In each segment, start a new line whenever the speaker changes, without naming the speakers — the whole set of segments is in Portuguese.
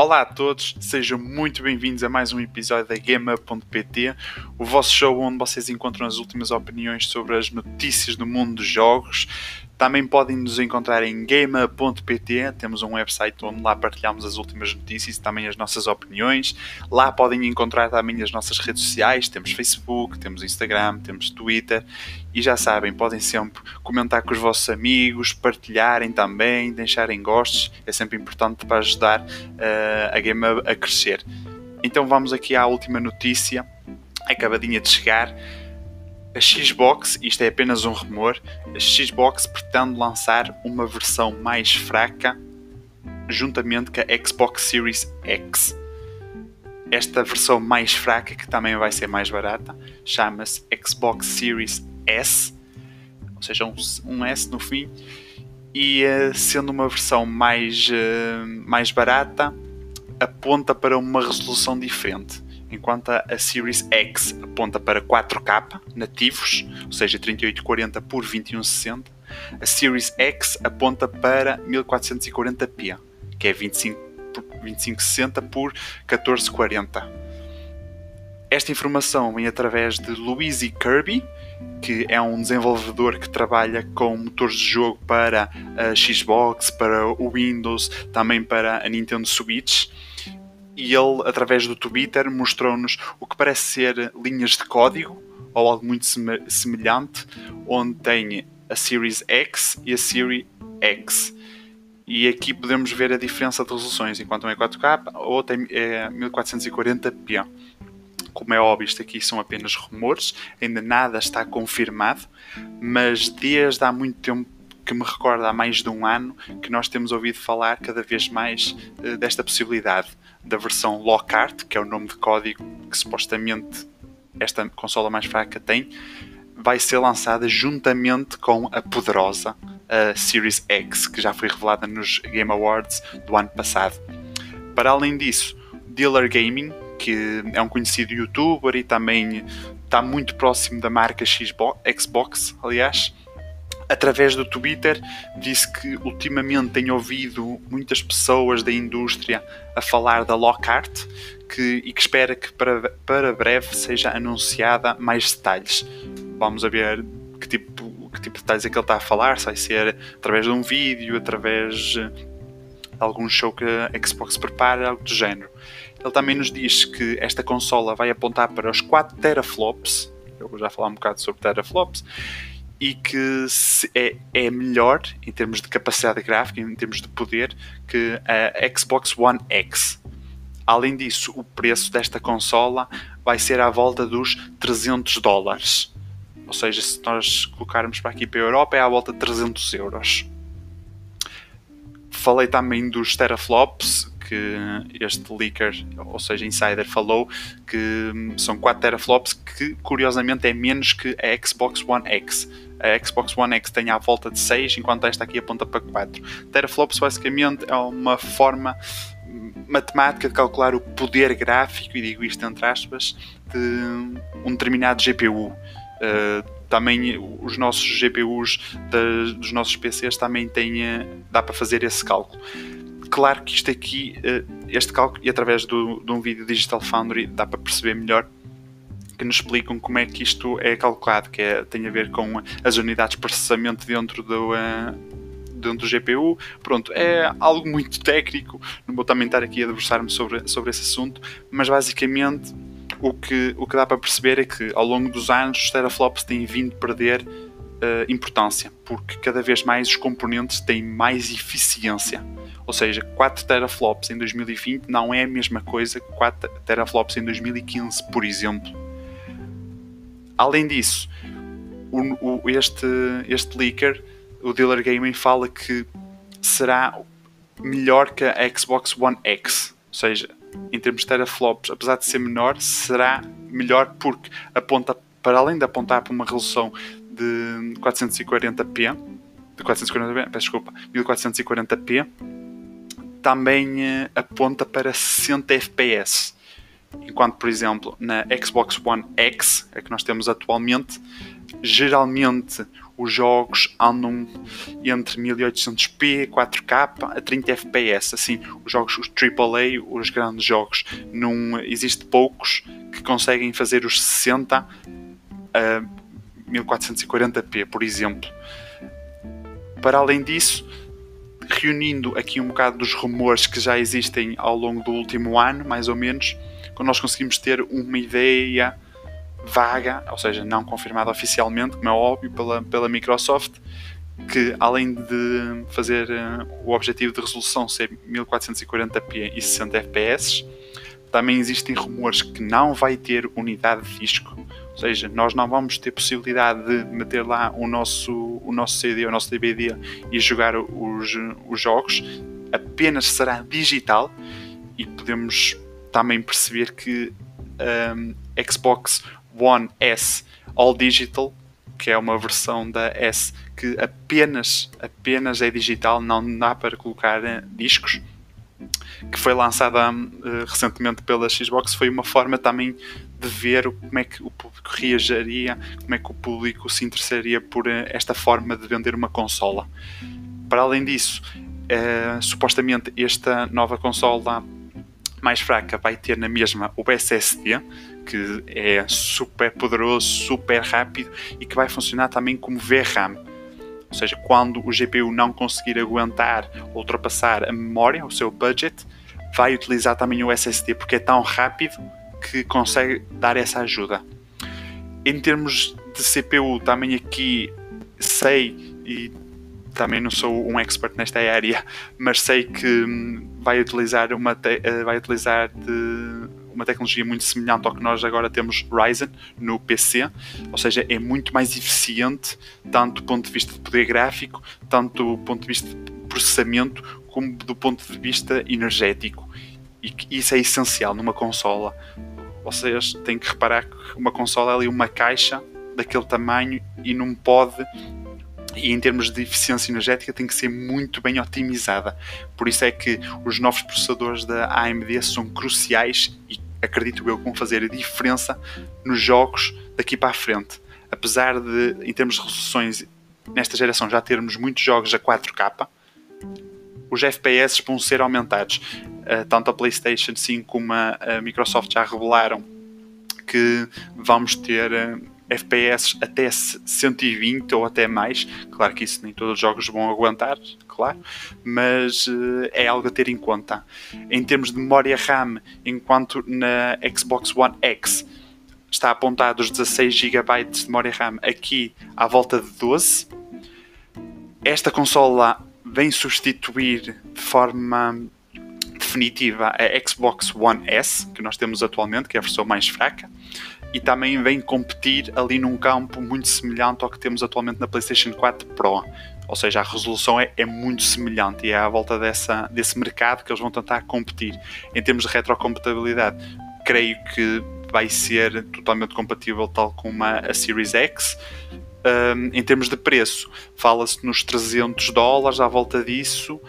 Olá a todos, sejam muito bem-vindos a mais um episódio da Gamer.pt, o vosso show onde vocês encontram as últimas opiniões sobre as notícias do mundo dos jogos. Também podem nos encontrar em gamer.pt, temos um website onde lá partilhamos as últimas notícias e também as nossas opiniões. Lá podem encontrar também as nossas redes sociais, temos Facebook, temos Instagram, temos Twitter. E já sabem, podem sempre comentar com os vossos amigos, partilharem também, deixarem gostos, é sempre importante para ajudar uh, a Gamer a crescer. Então vamos aqui à última notícia, acabadinha de chegar a Xbox, isto é apenas um rumor, a Xbox pretende lançar uma versão mais fraca juntamente com a Xbox Series X. Esta versão mais fraca, que também vai ser mais barata, chama-se Xbox Series S, ou seja, um, um S no fim, e uh, sendo uma versão mais, uh, mais barata, aponta para uma resolução diferente enquanto a Series X aponta para 4K nativos, ou seja, 3840 por 2160, a Series X aponta para 1440p, que é 25, 2560 por 1440. Esta informação vem através de Louise Kirby, que é um desenvolvedor que trabalha com motores de jogo para a Xbox, para o Windows, também para a Nintendo Switch e ele, através do Twitter, mostrou-nos o que parece ser linhas de código ou algo muito semelhante, onde tem a Series X e a Series X. E aqui podemos ver a diferença de resoluções, enquanto um é 4K, a outra é 1440p. Como é óbvio, isto aqui são apenas rumores, ainda nada está confirmado, mas desde há muito tempo que me recorda há mais de um ano que nós temos ouvido falar cada vez mais uh, desta possibilidade da versão Lockhart, que é o nome de código que supostamente esta consola mais fraca tem, vai ser lançada juntamente com a poderosa a Series X, que já foi revelada nos Game Awards do ano passado. Para além disso, Dealer Gaming, que é um conhecido youtuber e também está muito próximo da marca Xbox, Xbox aliás, através do Twitter, disse que ultimamente tem ouvido muitas pessoas da indústria a falar da Lockhart que, e que espera que para, para breve seja anunciada mais detalhes. Vamos a ver que tipo, que tipo de detalhes é que ele está a falar, se vai ser através de um vídeo, através de algum show que a Xbox prepara, algo do género. Ele também nos diz que esta consola vai apontar para os 4 teraflops, eu vou já falar um bocado sobre teraflops, e que é, é melhor em termos de capacidade gráfica, em termos de poder, que a Xbox One X. Além disso, o preço desta consola vai ser à volta dos 300 dólares. Ou seja, se nós colocarmos para aqui para a Europa, é à volta de 300 euros. Falei também dos teraflops, que este leaker, ou seja, insider, falou que são 4 teraflops, que curiosamente é menos que a Xbox One X. A Xbox One X tem à volta de 6, enquanto esta aqui aponta para 4. Teraflops basicamente é uma forma matemática de calcular o poder gráfico, e digo isto entre aspas, de um determinado GPU. Uh, eh, também os nossos GPUs dos nossos PCs também têm, uh, dá para fazer esse cálculo. Claro que isto aqui, eh, este cálculo, e através do, de um vídeo Digital Foundry dá para perceber melhor que nos explicam como é que isto é calculado, que é, tem a ver com as unidades de processamento dentro do, uh, dentro do GPU. Pronto, é algo muito técnico, não vou também estar aqui a debruçar-me sobre, sobre esse assunto, mas basicamente o que, o que dá para perceber é que ao longo dos anos os teraflops têm vindo perder uh, importância, porque cada vez mais os componentes têm mais eficiência. Ou seja, 4 teraflops em 2020 não é a mesma coisa que 4 teraflops em 2015, por exemplo. Além disso, o, o, este, este leaker, o Dealer Gaming, fala que será melhor que a Xbox One X. Ou seja, em termos de teraflops, apesar de ser menor, será melhor porque aponta, para além de apontar para uma resolução de 440p, de 440p, peço desculpa, 1440p, também uh, aponta para 60 FPS. Enquanto, por exemplo, na Xbox One X, a que nós temos atualmente, geralmente os jogos andam entre 1800p, 4K a 30 FPS. Assim, os jogos os AAA, os grandes jogos, não existe poucos que conseguem fazer os 60 a 1440p, por exemplo. Para além disso, reunindo aqui um bocado dos rumores que já existem ao longo do último ano, mais ou menos, quando nós conseguimos ter uma ideia vaga, ou seja, não confirmada oficialmente, como é óbvio, pela, pela Microsoft, que além de fazer uh, o objetivo de resolução ser 1440p e 60 fps, também existem rumores que não vai ter unidade de disco, ou seja, nós não vamos ter possibilidade de meter lá o nosso, o nosso CD, o nosso DVD e jogar os, os jogos, apenas será digital e podemos também perceber que um, Xbox One S All Digital, que é uma versão da S que apenas, apenas é digital, não dá para colocar eh, discos, que foi lançada uh, recentemente pela Xbox, foi uma forma também de ver como é que o público reagiria, como é que o público se interessaria por uh, esta forma de vender uma consola. Para além disso, uh, supostamente esta nova consola mais fraca vai ter na mesma o SSD, que é super poderoso, super rápido e que vai funcionar também como VRAM. Ou seja, quando o GPU não conseguir aguentar ou ultrapassar a memória, o seu budget, vai utilizar também o SSD porque é tão rápido que consegue dar essa ajuda. Em termos de CPU, também aqui sei e também não sou um expert nesta área, mas sei que hum, vai utilizar uma eh, vai utilizar uma tecnologia muito semelhante ao que nós agora temos Ryzen no PC, ou seja, é muito mais eficiente, tanto do ponto de vista de poder gráfico, tanto do ponto de vista de processamento, como do ponto de vista energético. E isso é essencial numa consola. Vocês têm que reparar que uma consola é ali uma caixa daquele tamanho e não pode e em termos de eficiência energética tem que ser muito bem otimizada. Por isso é que os novos processadores da AMD são cruciais e acredito eu que vão fazer a diferença nos jogos daqui para a frente. Apesar de, em termos de resoluções, nesta geração já termos muitos jogos a 4K, os FPS vão ser aumentados. Uh, tanto a PlayStation 5 como a, Microsoft já revelaram que vamos ter. Uh, FPS até 120 ou até mais. Claro que isso nem todos os jogos vão aguentar, claro, mas uh, é algo a ter em conta. Em termos de memória RAM, enquanto na Xbox One X está apontado os 16 GB de memória RAM, aqui à volta de 12. Esta consola vem substituir de forma definitiva a Xbox One S, que nós temos atualmente, que é a versão mais fraca e também vem competir ali num campo muito semelhante ao que temos atualmente na PlayStation 4 Pro. Ou seja, a resolução é, é muito semelhante e é à volta dessa, desse mercado que eles vão tentar competir. Em termos de retrocompatibilidade, creio que vai ser totalmente compatível tal como a, a Series X. Um, em termos de preço, fala-se nos 300 dólares à volta disso.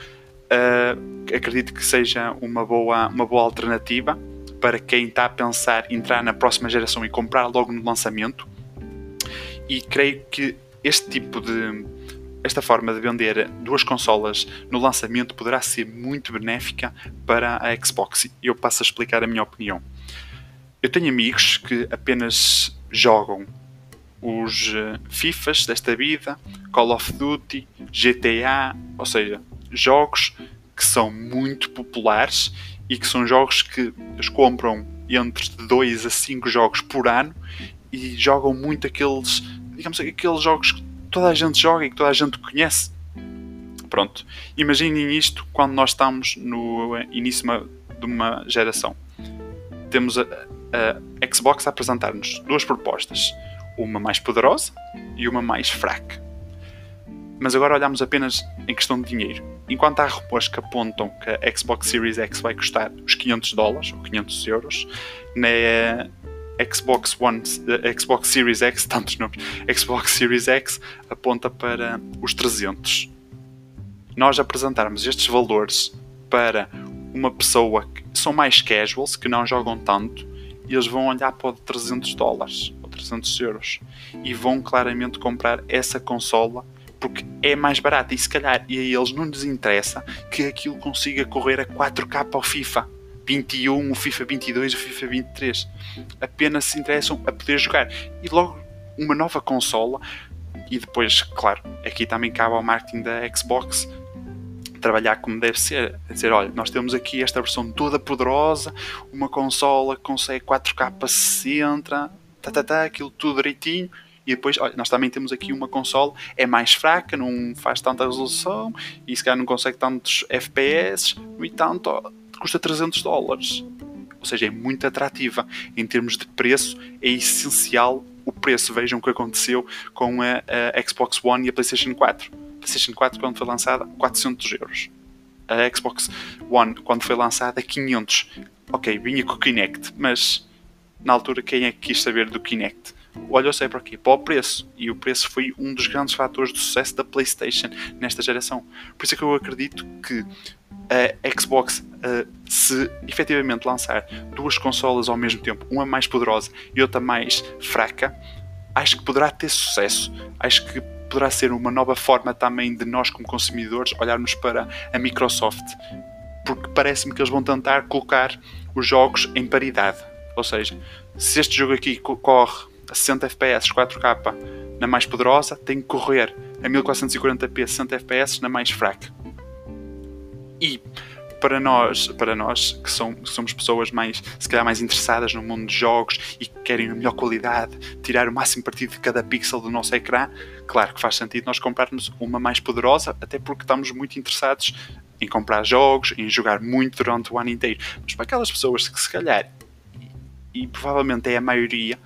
Uh, acredito que seja uma boa, uma boa alternativa para quem está a pensar entrar na próxima geração e comprar logo no lançamento. E creio que este tipo de esta forma de vender duas consolas no lançamento poderá ser muito benéfica para a Xbox. E eu passo a explicar a minha opinião. Eu tenho amigos que apenas jogam os eh, FIFAs desta vida, Call of Duty, GTA, ou seja, jogos que são muito populares e que são jogos que eles compram entre 2 a 5 jogos por ano e jogam muito aqueles, digamos, aqueles jogos que toda a gente joga e que toda a gente conhece. Pronto, imaginem isto quando nós estamos no início de uma geração. Temos a, a Xbox a apresentar-nos duas propostas, uma mais poderosa e uma mais fraca. Mas agora olhamos apenas em questão de dinheiro. Enquanto há rumores que apontam que a Xbox Series X vai custar os 500 dólares ou 500 euros, na Xbox One, Xbox Series X, tantos nomes, Xbox Series X aponta para os 300. Nós apresentarmos estes valores para uma pessoa que são mais casuals, que não jogam tanto, e eles vão olhar para o de 300 dólares ou 300 euros e vão claramente comprar essa consola porque é mais barata e se calhar e a eles não lhes interessa que aquilo consiga correr a 4K ao FIFA. 21, o FIFA 22, o FIFA 23. Apenas se interessam a poder jogar. E logo uma nova consola. E depois, claro, aqui também cabe ao marketing da Xbox trabalhar como deve ser, a dizer, olha, nós temos aqui esta versão toda poderosa, uma consola que consegue 4K 60, tá, tá, tá, aquilo tudo direitinho, e depois, olha, nós também temos aqui uma consola, é mais fraca, não faz tanta resolução, e se calhar não consegue tantos FPS, no entanto, custa 300 dólares. Ou seja, é muito atrativa. Em termos de preço, é essencial o preço. Vejam o que aconteceu com a, a Xbox One e a PlayStation 4. A PlayStation 4, quando foi lançada, 400 euros. A Xbox One, quando foi lançada, 500. Ok, vinha com o Kinect, mas na altura, quem é que quis saber do Kinect? Olhou-se para aqui, para o preço. E o preço foi um dos grandes fatores de sucesso da PlayStation nesta geração. Por isso é que eu acredito que a Xbox, uh, se efetivamente lançar duas consolas ao mesmo tempo, uma mais poderosa e outra mais fraca, acho que poderá ter sucesso. Acho que poderá ser uma nova forma também de nós, como consumidores, olharmos para a Microsoft. Porque parece-me que eles vão tentar colocar os jogos em paridade. Ou seja, se este jogo aqui corre a 60 FPS 4K na mais poderosa, tem que correr a 1440p 60 FPS na mais fraca. E para nós, para nós que, que somos pessoas mais, se calhar mais interessadas no mundo de jogos e que querem a melhor qualidade, tirar o máximo partido de cada pixel do nosso ecrã, claro que faz sentido nós comprarmos uma mais poderosa, até porque estamos muito interessados em comprar jogos, em jogar muito durante o ano inteiro. Mas para aquelas pessoas que se calhar, e, e provavelmente é a maioria,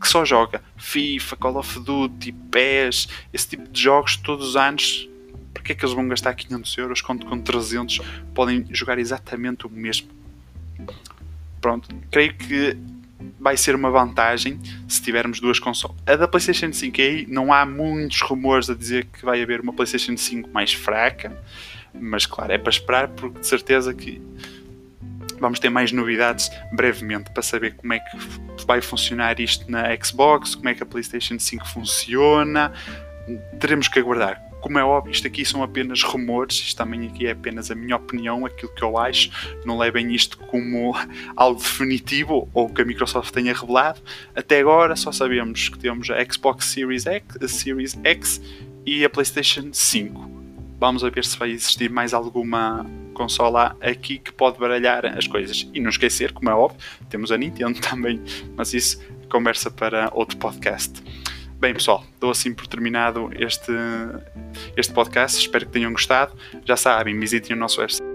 que só joga FIFA, Call of Duty, PES, esse tipo de jogos todos os anos para que é que eles vão gastar 500 euros quando com 300 podem jogar exatamente o mesmo? Pronto, creio que vai ser uma vantagem se tivermos duas consoles. A da PlayStation 5 aí não há muitos rumores a dizer que vai haver uma PlayStation 5 mais fraca, mas claro, é para esperar porque de certeza que vamos ter mais novidades brevemente para saber como é que vai funcionar isto na Xbox, como é que a PlayStation 5 funciona. Teremos que aguardar como é óbvio, isto aqui são apenas rumores, isto também aqui é apenas a minha opinião, aquilo que eu acho. Não levem isto como algo definitivo ou que a Microsoft tenha revelado. Até agora só sabemos que temos a Xbox Series X, a Series X e a PlayStation 5. Vamos ver se vai existir mais alguma consola aqui que pode baralhar as coisas. E não esquecer, como é óbvio, temos a Nintendo também, mas isso conversa para outro podcast. Bem, pessoal, dou assim por terminado este, este podcast. Espero que tenham gostado. Já sabem, visitem o nosso website